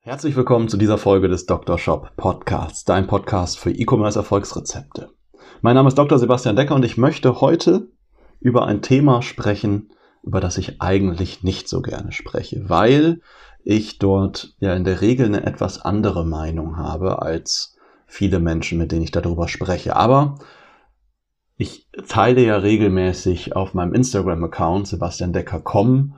Herzlich willkommen zu dieser Folge des Dr. Shop Podcasts, dein Podcast für E-Commerce Erfolgsrezepte. Mein Name ist Dr. Sebastian Decker und ich möchte heute über ein Thema sprechen, über das ich eigentlich nicht so gerne spreche, weil ich dort ja in der Regel eine etwas andere Meinung habe als viele Menschen, mit denen ich darüber spreche. Aber ich teile ja regelmäßig auf meinem Instagram-Account Sebastian Decker.com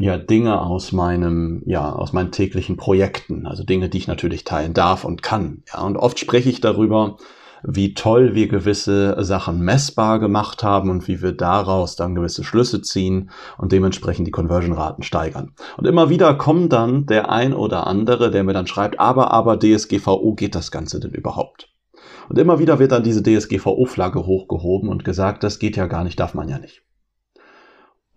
ja Dinge aus meinem, ja, aus meinen täglichen Projekten, also Dinge, die ich natürlich teilen darf und kann. Ja, und oft spreche ich darüber, wie toll wir gewisse Sachen messbar gemacht haben und wie wir daraus dann gewisse Schlüsse ziehen und dementsprechend die Conversion-Raten steigern. Und immer wieder kommt dann der ein oder andere, der mir dann schreibt, aber, aber DSGVO geht das Ganze denn überhaupt? Und immer wieder wird dann diese DSGVO-Flagge hochgehoben und gesagt, das geht ja gar nicht, darf man ja nicht.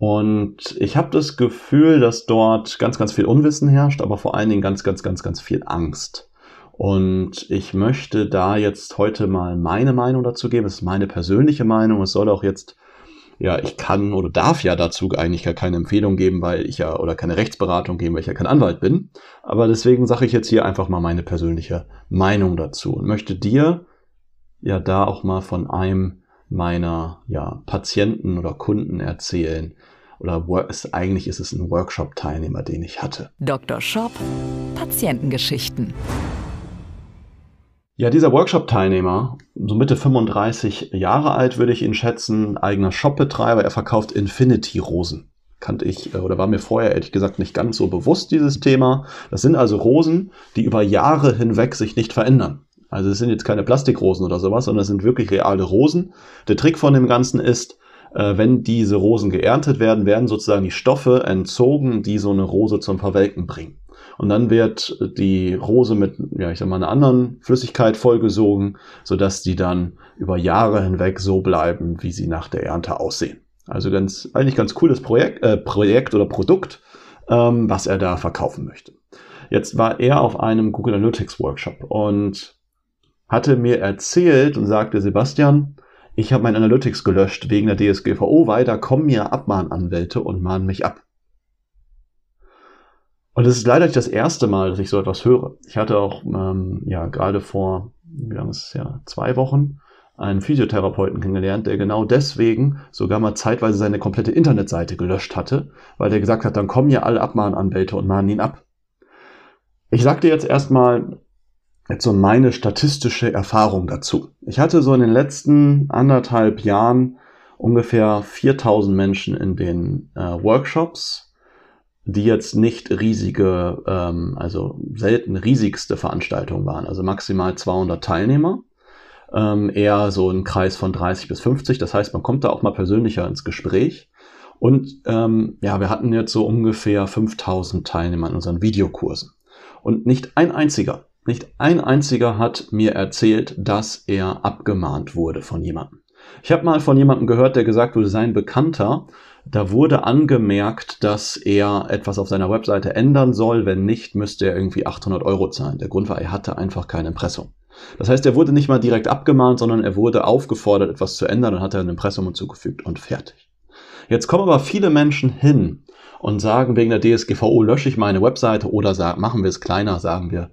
Und ich habe das Gefühl, dass dort ganz, ganz viel Unwissen herrscht, aber vor allen Dingen ganz, ganz, ganz, ganz viel Angst. Und ich möchte da jetzt heute mal meine Meinung dazu geben. Es ist meine persönliche Meinung. Es soll auch jetzt, ja, ich kann oder darf ja dazu eigentlich gar keine Empfehlung geben, weil ich ja, oder keine Rechtsberatung geben, weil ich ja kein Anwalt bin. Aber deswegen sage ich jetzt hier einfach mal meine persönliche Meinung dazu und möchte dir ja da auch mal von einem meiner ja, Patienten oder Kunden erzählen, oder ist, eigentlich ist es ein Workshop-Teilnehmer, den ich hatte. Dr. Shop, Patientengeschichten. Ja, dieser Workshop-Teilnehmer, so Mitte 35 Jahre alt würde ich ihn schätzen, eigener Shopbetreiber, er verkauft Infinity-Rosen. Kannte ich äh, oder war mir vorher ehrlich gesagt nicht ganz so bewusst, dieses Thema. Das sind also Rosen, die über Jahre hinweg sich nicht verändern. Also es sind jetzt keine Plastikrosen oder sowas, sondern es sind wirklich reale Rosen. Der Trick von dem Ganzen ist, äh, wenn diese Rosen geerntet werden, werden sozusagen die Stoffe entzogen, die so eine Rose zum Verwelken bringen. Und dann wird die Rose mit, ja, ich sag mal, einer anderen Flüssigkeit vollgesogen, sodass die dann über Jahre hinweg so bleiben, wie sie nach der Ernte aussehen. Also ganz, eigentlich ganz cooles Projekt, äh, Projekt oder Produkt, ähm, was er da verkaufen möchte. Jetzt war er auf einem Google Analytics Workshop und hatte mir erzählt und sagte, Sebastian, ich habe mein Analytics gelöscht wegen der DSGVO, weil da kommen mir Abmahnanwälte und mahnen mich ab. Und es ist leider nicht das erste Mal, dass ich so etwas höre. Ich hatte auch ähm, ja gerade vor, wie lange ist es ja, zwei Wochen, einen Physiotherapeuten kennengelernt, der genau deswegen sogar mal zeitweise seine komplette Internetseite gelöscht hatte, weil der gesagt hat, dann kommen ja alle Abmahnanwälte und mahnen ihn ab. Ich sagte jetzt erstmal jetzt so meine statistische Erfahrung dazu. Ich hatte so in den letzten anderthalb Jahren ungefähr 4000 Menschen in den äh, Workshops die jetzt nicht riesige, ähm, also selten riesigste Veranstaltungen waren, also maximal 200 Teilnehmer, ähm, eher so ein Kreis von 30 bis 50. Das heißt, man kommt da auch mal persönlicher ins Gespräch. Und ähm, ja, wir hatten jetzt so ungefähr 5000 Teilnehmer in unseren Videokursen. Und nicht ein einziger, nicht ein einziger hat mir erzählt, dass er abgemahnt wurde von jemandem. Ich habe mal von jemandem gehört, der gesagt wurde, sein Bekannter da wurde angemerkt, dass er etwas auf seiner Webseite ändern soll. Wenn nicht, müsste er irgendwie 800 Euro zahlen. Der Grund war, er hatte einfach kein Impressum. Das heißt, er wurde nicht mal direkt abgemahnt, sondern er wurde aufgefordert, etwas zu ändern und hat ein Impressum hinzugefügt und fertig. Jetzt kommen aber viele Menschen hin und sagen, wegen der DSGVO lösche ich meine Webseite oder sagen, machen wir es kleiner, sagen wir,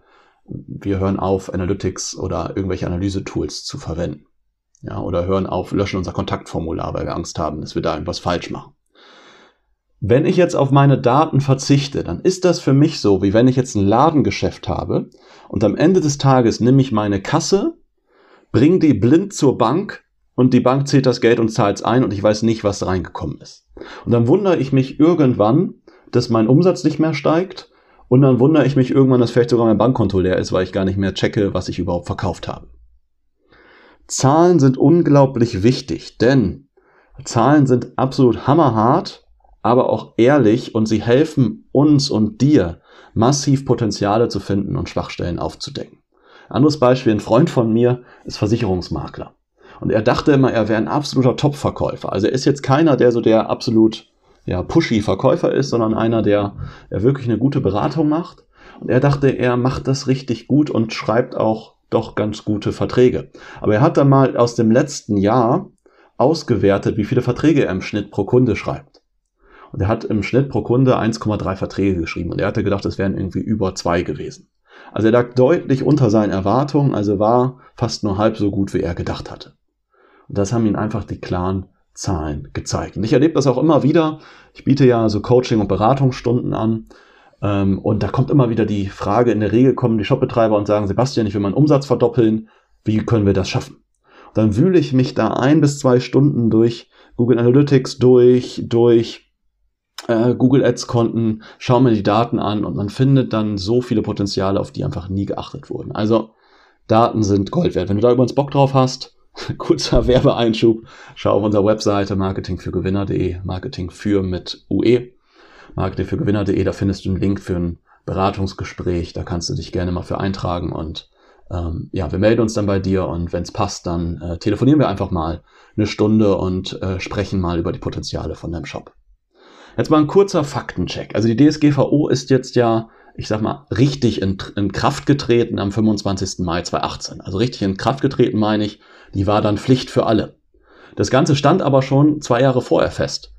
wir hören auf, Analytics oder irgendwelche Analysetools zu verwenden. Ja, oder hören auf, löschen unser Kontaktformular, weil wir Angst haben, dass wir da irgendwas falsch machen. Wenn ich jetzt auf meine Daten verzichte, dann ist das für mich so, wie wenn ich jetzt ein Ladengeschäft habe und am Ende des Tages nehme ich meine Kasse, bringe die blind zur Bank und die Bank zählt das Geld und zahlt es ein und ich weiß nicht, was reingekommen ist. Und dann wundere ich mich irgendwann, dass mein Umsatz nicht mehr steigt und dann wundere ich mich irgendwann, dass vielleicht sogar mein Bankkonto leer ist, weil ich gar nicht mehr checke, was ich überhaupt verkauft habe. Zahlen sind unglaublich wichtig, denn Zahlen sind absolut hammerhart aber auch ehrlich und sie helfen uns und dir massiv Potenziale zu finden und Schwachstellen aufzudecken. Anderes Beispiel, ein Freund von mir ist Versicherungsmakler. Und er dachte immer, er wäre ein absoluter Top-Verkäufer. Also er ist jetzt keiner, der so der absolut ja, pushy Verkäufer ist, sondern einer, der, der wirklich eine gute Beratung macht. Und er dachte, er macht das richtig gut und schreibt auch doch ganz gute Verträge. Aber er hat dann mal aus dem letzten Jahr ausgewertet, wie viele Verträge er im Schnitt pro Kunde schreibt. Und er hat im Schnitt pro Kunde 1,3 Verträge geschrieben. Und er hatte gedacht, es wären irgendwie über zwei gewesen. Also er lag deutlich unter seinen Erwartungen, also war fast nur halb so gut, wie er gedacht hatte. Und das haben ihn einfach die klaren Zahlen gezeigt. Und ich erlebe das auch immer wieder. Ich biete ja so Coaching- und Beratungsstunden an. Ähm, und da kommt immer wieder die Frage, in der Regel kommen die Shopbetreiber und sagen, Sebastian, ich will meinen Umsatz verdoppeln. Wie können wir das schaffen? Und dann wühle ich mich da ein bis zwei Stunden durch Google Analytics durch, durch äh, Google Ads Konten, schaue mir die Daten an und man findet dann so viele Potenziale, auf die einfach nie geachtet wurden. Also Daten sind Gold wert. Wenn du da übrigens Bock drauf hast, kurzer Werbeeinschub, schau auf unserer Webseite marketingfürgewinner.de, Marketing für mit UE, marketingfürgewinner.de, da findest du einen Link für ein Beratungsgespräch, da kannst du dich gerne mal für eintragen und ähm, ja, wir melden uns dann bei dir und wenn es passt, dann äh, telefonieren wir einfach mal eine Stunde und äh, sprechen mal über die Potenziale von deinem Shop. Jetzt mal ein kurzer Faktencheck. Also die DSGVO ist jetzt ja, ich sag mal, richtig in, in Kraft getreten am 25. Mai 2018. Also richtig in Kraft getreten meine ich, die war dann Pflicht für alle. Das Ganze stand aber schon zwei Jahre vorher fest.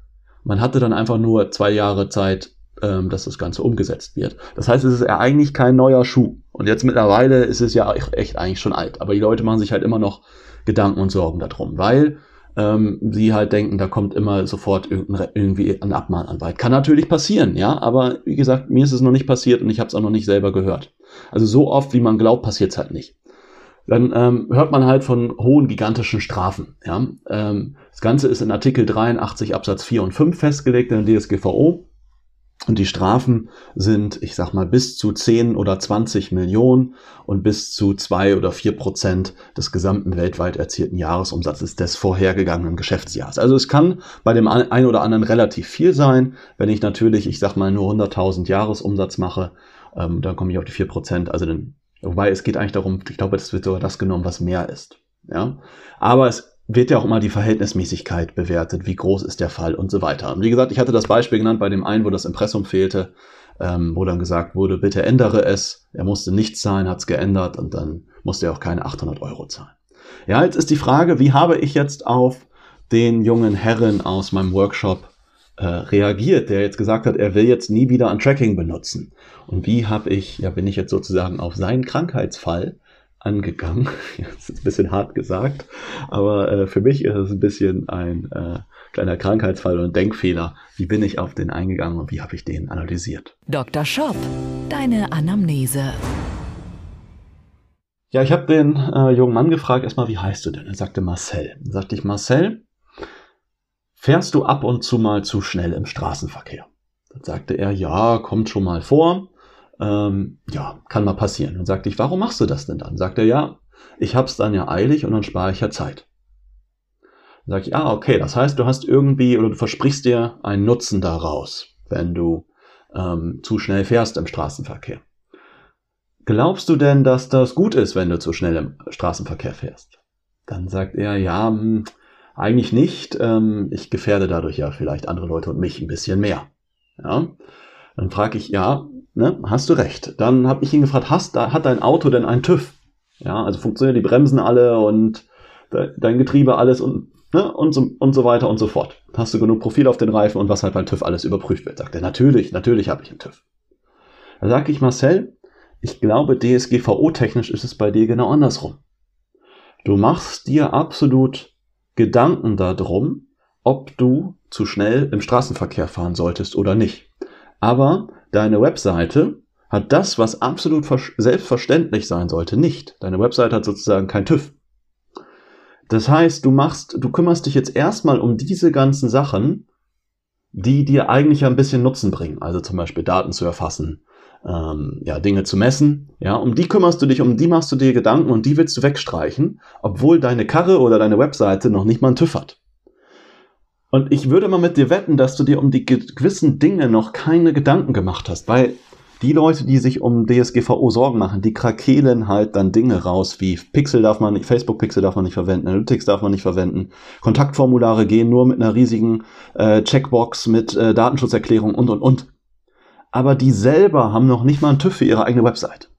Man hatte dann einfach nur zwei Jahre Zeit, ähm, dass das Ganze umgesetzt wird. Das heißt, es ist ja eigentlich kein neuer Schuh. Und jetzt mittlerweile ist es ja echt eigentlich schon alt. Aber die Leute machen sich halt immer noch Gedanken und Sorgen darum, weil ähm, sie halt denken, da kommt immer sofort irgendwie ein Abmahnanwalt. Kann natürlich passieren, ja, aber wie gesagt, mir ist es noch nicht passiert und ich habe es auch noch nicht selber gehört. Also so oft, wie man glaubt, passiert es halt nicht. Dann ähm, hört man halt von hohen, gigantischen Strafen. Ja? Ähm, das Ganze ist in Artikel 83 Absatz 4 und 5 festgelegt in der DSGVO. Und die Strafen sind, ich sag mal, bis zu 10 oder 20 Millionen und bis zu 2 oder 4 Prozent des gesamten weltweit erzielten Jahresumsatzes des vorhergegangenen Geschäftsjahres. Also es kann bei dem einen oder anderen relativ viel sein. Wenn ich natürlich, ich sag mal, nur 100.000 Jahresumsatz mache, ähm, dann komme ich auf die 4 Prozent. Also den, wobei es geht eigentlich darum, ich glaube, es wird sogar das genommen, was mehr ist. Ja, aber es wird ja auch immer die Verhältnismäßigkeit bewertet, wie groß ist der Fall und so weiter. Und wie gesagt, ich hatte das Beispiel genannt bei dem einen, wo das Impressum fehlte, ähm, wo dann gesagt wurde, bitte ändere es. Er musste nichts zahlen, hat es geändert und dann musste er auch keine 800 Euro zahlen. Ja, jetzt ist die Frage, wie habe ich jetzt auf den jungen Herren aus meinem Workshop äh, reagiert, der jetzt gesagt hat, er will jetzt nie wieder ein Tracking benutzen. Und wie habe ich, ja, bin ich jetzt sozusagen auf seinen Krankheitsfall angegangen. Das ist ein bisschen hart gesagt, aber äh, für mich ist es ein bisschen ein äh, kleiner Krankheitsfall und Denkfehler. Wie bin ich auf den eingegangen und wie habe ich den analysiert? Dr. Shop, deine Anamnese. Ja, ich habe den äh, jungen Mann gefragt, erstmal, wie heißt du denn? Er sagte Marcel. Dann sagte ich, Marcel, fährst du ab und zu mal zu schnell im Straßenverkehr? Dann sagte er, ja, kommt schon mal vor ähm, ja, kann mal passieren. Und sagte ich, warum machst du das denn dann? Sagt er, ja, ich hab's dann ja eilig und dann spare ich ja Zeit. Dann sag ich, ah, okay, das heißt, du hast irgendwie oder du versprichst dir einen Nutzen daraus, wenn du ähm, zu schnell fährst im Straßenverkehr. Glaubst du denn, dass das gut ist, wenn du zu schnell im Straßenverkehr fährst? Dann sagt er, ja, mh, hm, eigentlich nicht. Ähm, ich gefährde dadurch ja vielleicht andere Leute und mich ein bisschen mehr. Ja? Dann frage ich, ja, Ne? Hast du recht. Dann habe ich ihn gefragt, hast, hat dein Auto denn einen TÜV? Ja, also funktionieren die Bremsen alle und dein Getriebe alles und, ne? und, so, und so weiter und so fort. Hast du genug Profil auf den Reifen und was halt beim TÜV alles überprüft wird? Sagt er, natürlich, natürlich habe ich einen TÜV. Da sage ich, Marcel, ich glaube, DSGVO-technisch ist es bei dir genau andersrum. Du machst dir absolut Gedanken darum, ob du zu schnell im Straßenverkehr fahren solltest oder nicht. Aber deine Webseite hat das, was absolut selbstverständlich sein sollte, nicht. Deine Webseite hat sozusagen kein TÜV. Das heißt, du machst, du kümmerst dich jetzt erstmal um diese ganzen Sachen, die dir eigentlich ein bisschen Nutzen bringen. Also zum Beispiel Daten zu erfassen, ähm, ja, Dinge zu messen. Ja, um die kümmerst du dich, um die machst du dir Gedanken und die willst du wegstreichen, obwohl deine Karre oder deine Webseite noch nicht mal einen TÜV hat. Und ich würde mal mit dir wetten, dass du dir um die gewissen Dinge noch keine Gedanken gemacht hast, weil Die Leute, die sich um DSGVO Sorgen machen, die krakelen halt dann Dinge raus, wie Pixel darf man nicht, Facebook Pixel darf man nicht verwenden, Analytics darf man nicht verwenden, Kontaktformulare gehen nur mit einer riesigen äh, Checkbox, mit äh, Datenschutzerklärung und und und. Aber die selber haben noch nicht mal einen TÜV für ihre eigene Website.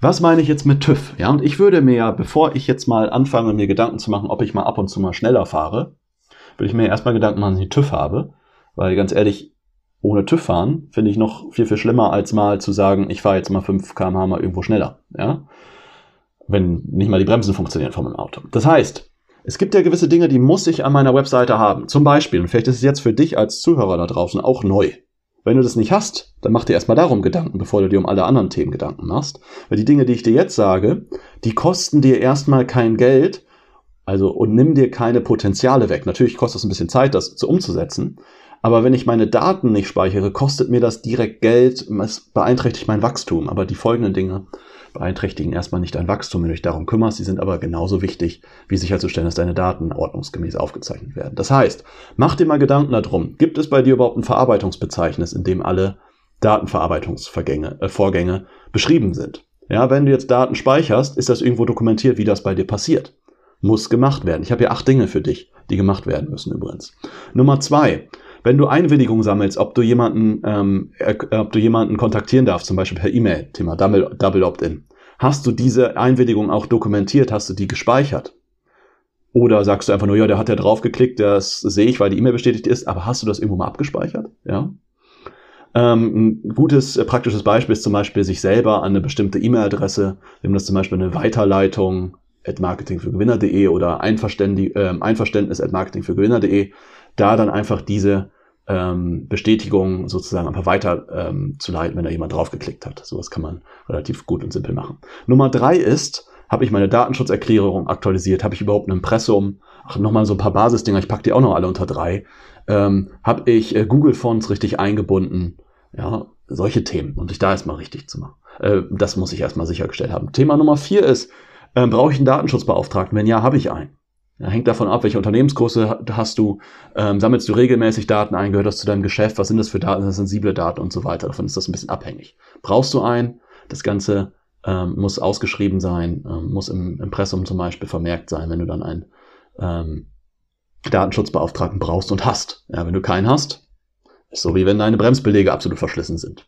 Was meine ich jetzt mit TÜV? Ja, und ich würde mir ja, bevor ich jetzt mal anfange, mir Gedanken zu machen, ob ich mal ab und zu mal schneller fahre, würde ich mir erstmal Gedanken machen, dass ich TÜV habe. Weil ganz ehrlich, ohne TÜV fahren finde ich noch viel, viel schlimmer, als mal zu sagen, ich fahre jetzt mal 5 km/h mal irgendwo schneller. Ja? Wenn nicht mal die Bremsen funktionieren von meinem Auto. Das heißt, es gibt ja gewisse Dinge, die muss ich an meiner Webseite haben. Zum Beispiel, und vielleicht ist es jetzt für dich als Zuhörer da draußen auch neu. Wenn du das nicht hast, dann mach dir erstmal darum Gedanken, bevor du dir um alle anderen Themen Gedanken machst. Weil die Dinge, die ich dir jetzt sage, die kosten dir erstmal kein Geld, also und nimm dir keine Potenziale weg. Natürlich kostet es ein bisschen Zeit, das zu umzusetzen. Aber wenn ich meine Daten nicht speichere, kostet mir das direkt Geld, es beeinträchtigt mein Wachstum. Aber die folgenden Dinge beeinträchtigen erstmal nicht dein Wachstum, wenn du dich darum kümmerst. Sie sind aber genauso wichtig, wie sicherzustellen, dass deine Daten ordnungsgemäß aufgezeichnet werden. Das heißt, mach dir mal Gedanken darum, gibt es bei dir überhaupt ein Verarbeitungsbezeichnis, in dem alle Datenverarbeitungsvorgänge äh, beschrieben sind? Ja, wenn du jetzt Daten speicherst, ist das irgendwo dokumentiert, wie das bei dir passiert. Muss gemacht werden. Ich habe hier acht Dinge für dich, die gemacht werden müssen übrigens. Nummer zwei, wenn du Einwilligung sammelst, ob du jemanden, ähm, äh, ob du jemanden kontaktieren darfst, zum Beispiel per E-Mail, Thema Double, Double Opt-in, hast du diese Einwilligung auch dokumentiert, hast du die gespeichert? Oder sagst du einfach nur, ja, der hat ja draufgeklickt, das sehe ich, weil die E-Mail bestätigt ist, aber hast du das irgendwo mal abgespeichert? Ja. Ähm, ein gutes äh, praktisches Beispiel ist zum Beispiel sich selber an eine bestimmte E-Mail-Adresse, wenn das zum Beispiel eine Weiterleitung at marketingfürgewinner.de oder Einverständnis, äh, Einverständnis at marketingfürgewinner.de da dann einfach diese ähm, Bestätigung sozusagen einfach weiter ähm, zu leiten, wenn da jemand draufgeklickt hat. Sowas kann man relativ gut und simpel machen. Nummer drei ist, habe ich meine Datenschutzerklärung aktualisiert? Habe ich überhaupt ein Impressum? Ach, nochmal so ein paar Basisdinger, ich packe die auch noch alle unter drei. Ähm, habe ich äh, Google Fonts richtig eingebunden? Ja, solche Themen. Und sich da erstmal richtig zu machen. Äh, das muss ich erstmal sichergestellt haben. Thema Nummer vier ist, äh, brauche ich einen Datenschutzbeauftragten? Wenn ja, habe ich einen. Hängt davon ab, welche Unternehmensgröße hast du, ähm, sammelst du regelmäßig Daten ein, gehört das zu deinem Geschäft, was sind das für Daten, das sensible Daten und so weiter. Davon ist das ein bisschen abhängig. Brauchst du einen? Das Ganze ähm, muss ausgeschrieben sein, ähm, muss im Impressum zum Beispiel vermerkt sein, wenn du dann einen ähm, Datenschutzbeauftragten brauchst und hast. Ja, wenn du keinen hast, ist so wie wenn deine Bremsbelege absolut verschlissen sind.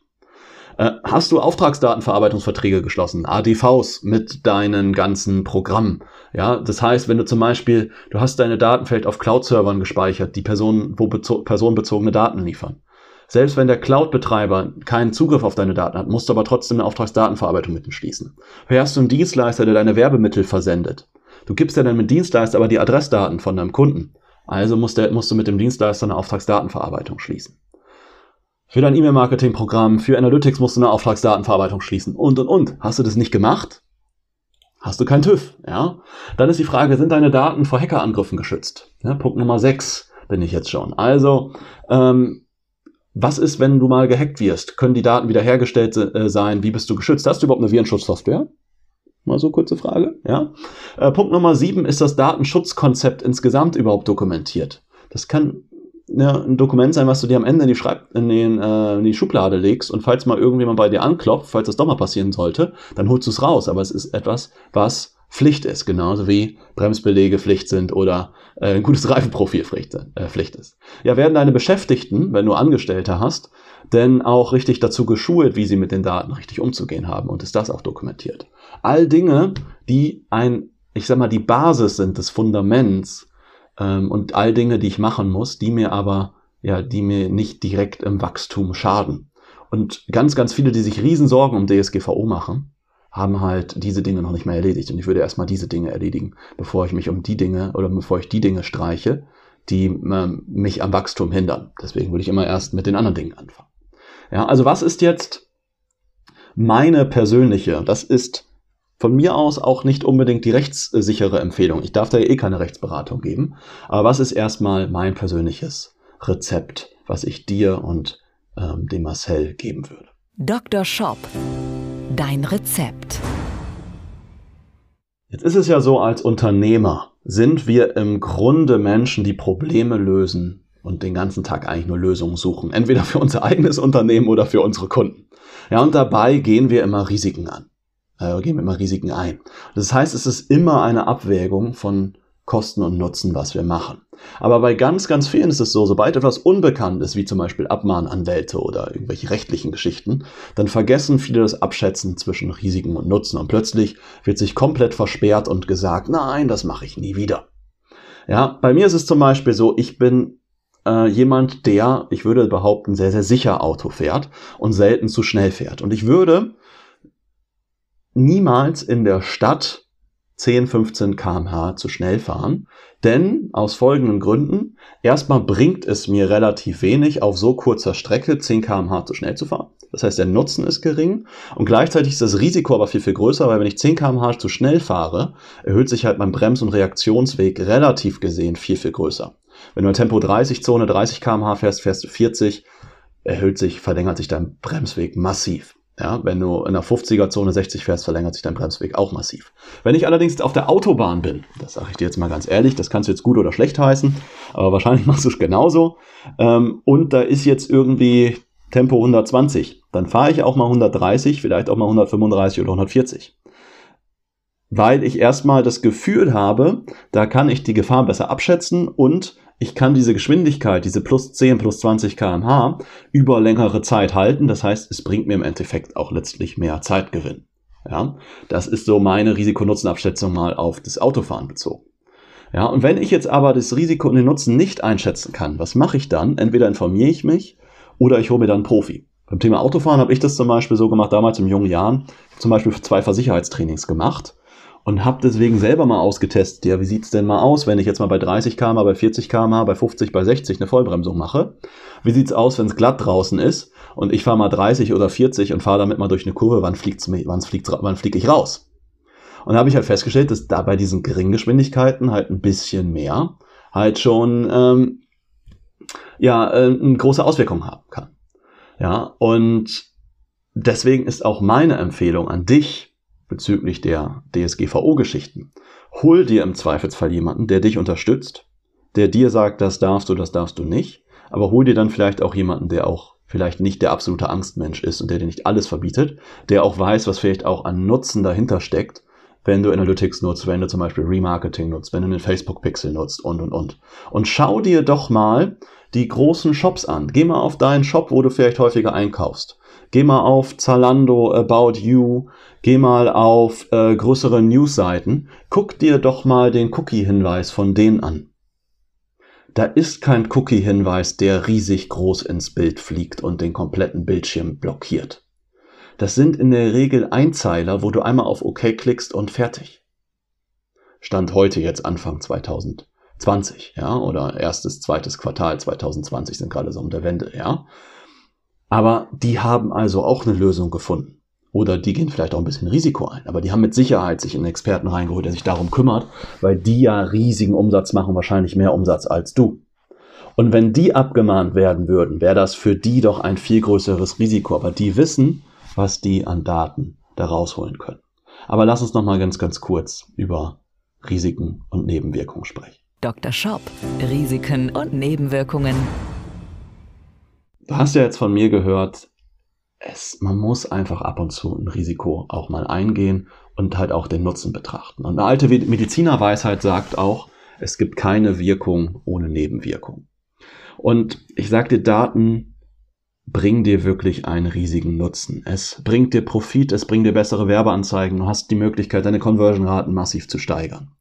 Äh, hast du Auftragsdatenverarbeitungsverträge geschlossen, ADVs mit deinen ganzen Programmen? Ja, das heißt, wenn du zum Beispiel, du hast deine Daten vielleicht auf Cloud-Servern gespeichert, die Personen, wo bezo personenbezogene Daten liefern. Selbst wenn der Cloud-Betreiber keinen Zugriff auf deine Daten hat, musst du aber trotzdem eine Auftragsdatenverarbeitung mit ihm schließen. Hast du einen Dienstleister, der deine Werbemittel versendet? Du gibst ja mit Dienstleister aber die Adressdaten von deinem Kunden. Also musst, der, musst du mit dem Dienstleister eine Auftragsdatenverarbeitung schließen. Für dein E-Mail-Marketing-Programm, für Analytics musst du eine Auftragsdatenverarbeitung schließen und, und, und. Hast du das nicht gemacht? Hast du kein TÜV, ja? Dann ist die Frage, sind deine Daten vor Hackerangriffen geschützt? Ja, Punkt Nummer 6 bin ich jetzt schon. Also, ähm, was ist, wenn du mal gehackt wirst? Können die Daten wiederhergestellt äh, sein? Wie bist du geschützt? Hast du überhaupt eine Virenschutzsoftware? Mal so kurze Frage, ja. Äh, Punkt Nummer 7 ist das Datenschutzkonzept insgesamt überhaupt dokumentiert? Das kann ja, ein Dokument sein, was du dir am Ende in die, Schreib in, den, äh, in die Schublade legst und falls mal irgendjemand bei dir anklopft, falls das doch mal passieren sollte, dann holst du es raus. Aber es ist etwas, was Pflicht ist, genauso wie Bremsbelege Pflicht sind oder äh, ein gutes Reifenprofil Pflicht, äh, Pflicht ist. Ja, werden deine Beschäftigten, wenn du Angestellte hast, denn auch richtig dazu geschult, wie sie mit den Daten richtig umzugehen haben und ist das auch dokumentiert. All Dinge, die ein, ich sag mal, die Basis sind des Fundaments ähm, und all Dinge, die ich machen muss, die mir aber, ja, die mir nicht direkt im Wachstum schaden. Und ganz, ganz viele, die sich Riesensorgen um DSGVO machen, haben halt diese Dinge noch nicht mehr erledigt. Und ich würde erstmal diese Dinge erledigen, bevor ich mich um die Dinge oder bevor ich die Dinge streiche, die ähm, mich am Wachstum hindern. Deswegen würde ich immer erst mit den anderen Dingen anfangen. Ja, also was ist jetzt meine persönliche, das ist von mir aus auch nicht unbedingt die rechtssichere Empfehlung. Ich darf da ja eh keine Rechtsberatung geben. Aber was ist erstmal mein persönliches Rezept, was ich dir und ähm, dem Marcel geben würde? Dr. Shop, dein Rezept. Jetzt ist es ja so, als Unternehmer sind wir im Grunde Menschen, die Probleme lösen und den ganzen Tag eigentlich nur Lösungen suchen. Entweder für unser eigenes Unternehmen oder für unsere Kunden. Ja, und dabei gehen wir immer Risiken an. Äh, gehen wir immer Risiken ein. Das heißt, es ist immer eine Abwägung von Kosten und Nutzen, was wir machen. Aber bei ganz, ganz vielen ist es so, sobald etwas unbekannt ist, wie zum Beispiel Abmahnanwälte oder irgendwelche rechtlichen Geschichten, dann vergessen viele das Abschätzen zwischen Risiken und Nutzen und plötzlich wird sich komplett versperrt und gesagt, nein, das mache ich nie wieder. Ja, bei mir ist es zum Beispiel so, ich bin äh, jemand, der, ich würde behaupten, sehr, sehr sicher Auto fährt und selten zu schnell fährt. Und ich würde niemals in der Stadt 10, 15 kmh zu schnell fahren. Denn aus folgenden Gründen. Erstmal bringt es mir relativ wenig, auf so kurzer Strecke 10 kmh zu schnell zu fahren. Das heißt, der Nutzen ist gering und gleichzeitig ist das Risiko aber viel, viel größer, weil wenn ich 10 kmh zu schnell fahre, erhöht sich halt mein Brems- und Reaktionsweg relativ gesehen viel, viel größer. Wenn du in Tempo 30 Zone 30 kmh fährst, fährst du 40, erhöht sich, verlängert sich dein Bremsweg massiv. Ja, wenn du in der 50er-Zone 60 fährst, verlängert sich dein Bremsweg auch massiv. Wenn ich allerdings auf der Autobahn bin, das sage ich dir jetzt mal ganz ehrlich, das kannst du jetzt gut oder schlecht heißen, aber wahrscheinlich machst du es genauso, ähm, und da ist jetzt irgendwie Tempo 120, dann fahre ich auch mal 130, vielleicht auch mal 135 oder 140 weil ich erstmal das Gefühl habe, da kann ich die Gefahr besser abschätzen und ich kann diese Geschwindigkeit, diese plus 10, plus 20 kmh über längere Zeit halten. Das heißt, es bringt mir im Endeffekt auch letztlich mehr Zeitgewinn. Ja, das ist so meine Risikonutzenabschätzung mal auf das Autofahren bezogen. Ja, und wenn ich jetzt aber das Risiko und den Nutzen nicht einschätzen kann, was mache ich dann? Entweder informiere ich mich oder ich hole mir dann einen Profi. Beim Thema Autofahren habe ich das zum Beispiel so gemacht, damals in jungen Jahren, zum Beispiel zwei Versicherheitstrainings gemacht und habe deswegen selber mal ausgetestet, ja, wie sieht's denn mal aus, wenn ich jetzt mal bei 30 km, bei 40 km, bei 50, bei 60 eine Vollbremsung mache? Wie sieht's aus, wenn es glatt draußen ist und ich fahre mal 30 oder 40 und fahre damit mal durch eine Kurve, wann fliegt's wann fliegt wann flieg ich raus? Und da habe ich halt festgestellt, dass da bei diesen geringen Geschwindigkeiten halt ein bisschen mehr halt schon ähm, ja äh, eine große Auswirkung haben kann. Ja, und deswegen ist auch meine Empfehlung an dich, bezüglich der DSGVO-Geschichten. Hol dir im Zweifelsfall jemanden, der dich unterstützt, der dir sagt, das darfst du, das darfst du nicht, aber hol dir dann vielleicht auch jemanden, der auch vielleicht nicht der absolute Angstmensch ist und der dir nicht alles verbietet, der auch weiß, was vielleicht auch an Nutzen dahinter steckt, wenn du Analytics nutzt, wenn du zum Beispiel Remarketing nutzt, wenn du den Facebook-Pixel nutzt und, und, und. Und schau dir doch mal die großen Shops an. Geh mal auf deinen Shop, wo du vielleicht häufiger einkaufst. Geh mal auf Zalando, About You, geh mal auf äh, größere Newsseiten, guck dir doch mal den Cookie-Hinweis von denen an. Da ist kein Cookie-Hinweis, der riesig groß ins Bild fliegt und den kompletten Bildschirm blockiert. Das sind in der Regel Einzeiler, wo du einmal auf OK klickst und fertig. Stand heute jetzt Anfang 2020, ja, oder erstes, zweites Quartal 2020 sind gerade so um der Wende, ja. Aber die haben also auch eine Lösung gefunden. Oder die gehen vielleicht auch ein bisschen Risiko ein. Aber die haben mit Sicherheit sich einen Experten reingeholt, der sich darum kümmert, weil die ja riesigen Umsatz machen, wahrscheinlich mehr Umsatz als du. Und wenn die abgemahnt werden würden, wäre das für die doch ein viel größeres Risiko. Aber die wissen, was die an Daten da rausholen können. Aber lass uns noch mal ganz, ganz kurz über Risiken und Nebenwirkungen sprechen. Dr. Shop. Risiken und Nebenwirkungen. Du hast ja jetzt von mir gehört, es, man muss einfach ab und zu ein Risiko auch mal eingehen und halt auch den Nutzen betrachten. Und eine alte Medizinerweisheit sagt auch, es gibt keine Wirkung ohne Nebenwirkung. Und ich sag dir, Daten bringen dir wirklich einen riesigen Nutzen. Es bringt dir Profit, es bringt dir bessere Werbeanzeigen, du hast die Möglichkeit, deine Conversion-Raten massiv zu steigern.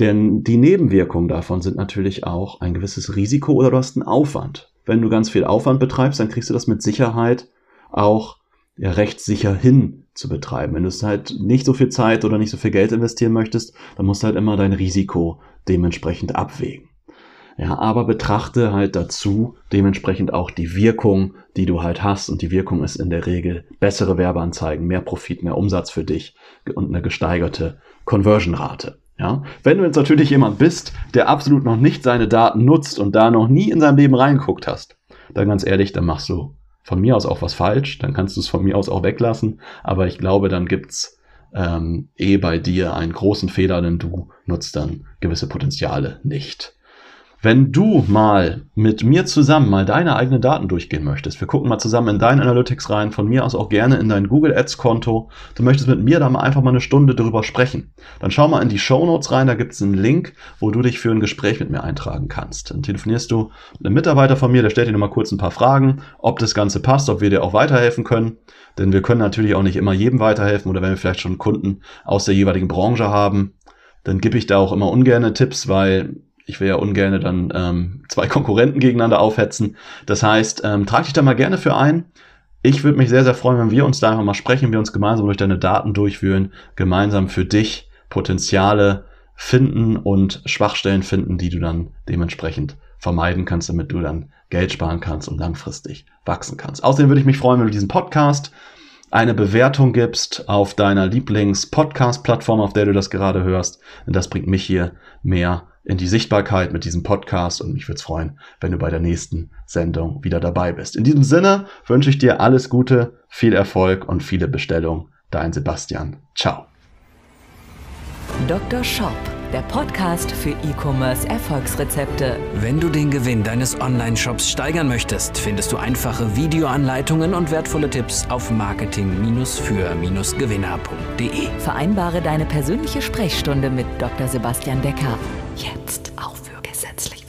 Denn die Nebenwirkungen davon sind natürlich auch ein gewisses Risiko oder du hast einen Aufwand wenn du ganz viel Aufwand betreibst, dann kriegst du das mit Sicherheit auch ja, recht sicher hin zu betreiben. Wenn du es halt nicht so viel Zeit oder nicht so viel Geld investieren möchtest, dann musst du halt immer dein Risiko dementsprechend abwägen. Ja, aber betrachte halt dazu dementsprechend auch die Wirkung, die du halt hast. Und die Wirkung ist in der Regel bessere Werbeanzeigen, mehr Profit, mehr Umsatz für dich und eine gesteigerte Conversion-Rate. Ja? Wenn du jetzt natürlich jemand bist, der absolut noch nicht seine Daten nutzt und da noch nie in seinem Leben reingeguckt hast, dann ganz ehrlich, dann machst du von mir aus auch was falsch, dann kannst du es von mir aus auch weglassen, aber ich glaube, dann gibt's ähm, eh bei dir einen großen Fehler, denn du nutzt dann gewisse Potenziale nicht. Wenn du mal mit mir zusammen mal deine eigenen Daten durchgehen möchtest, wir gucken mal zusammen in dein Analytics rein, von mir aus auch gerne in dein Google Ads Konto, du möchtest mit mir da mal einfach mal eine Stunde drüber sprechen, dann schau mal in die Show Notes rein, da gibt es einen Link, wo du dich für ein Gespräch mit mir eintragen kannst. Dann telefonierst du mit einem Mitarbeiter von mir, der stellt dir nochmal kurz ein paar Fragen, ob das Ganze passt, ob wir dir auch weiterhelfen können. Denn wir können natürlich auch nicht immer jedem weiterhelfen oder wenn wir vielleicht schon Kunden aus der jeweiligen Branche haben, dann gebe ich da auch immer ungerne Tipps, weil ich will ja ungern dann ähm, zwei Konkurrenten gegeneinander aufhetzen. Das heißt, ähm, trag dich da mal gerne für ein. Ich würde mich sehr, sehr freuen, wenn wir uns da einfach mal sprechen, wir uns gemeinsam durch deine Daten durchführen, gemeinsam für dich Potenziale finden und Schwachstellen finden, die du dann dementsprechend vermeiden kannst, damit du dann Geld sparen kannst und langfristig wachsen kannst. Außerdem würde ich mich freuen, wenn du diesen Podcast eine Bewertung gibst auf deiner Lieblings-Podcast-Plattform, auf der du das gerade hörst. Denn das bringt mich hier mehr in die Sichtbarkeit mit diesem Podcast und mich würde es freuen, wenn du bei der nächsten Sendung wieder dabei bist. In diesem Sinne wünsche ich dir alles Gute, viel Erfolg und viele Bestellungen. Dein Sebastian. Ciao. Dr. Shop, der Podcast für E-Commerce Erfolgsrezepte. Wenn du den Gewinn deines Online-Shops steigern möchtest, findest du einfache Videoanleitungen und wertvolle Tipps auf marketing-für-gewinner.de. Vereinbare deine persönliche Sprechstunde mit Dr. Sebastian Decker Jetzt auch für gesetzlich.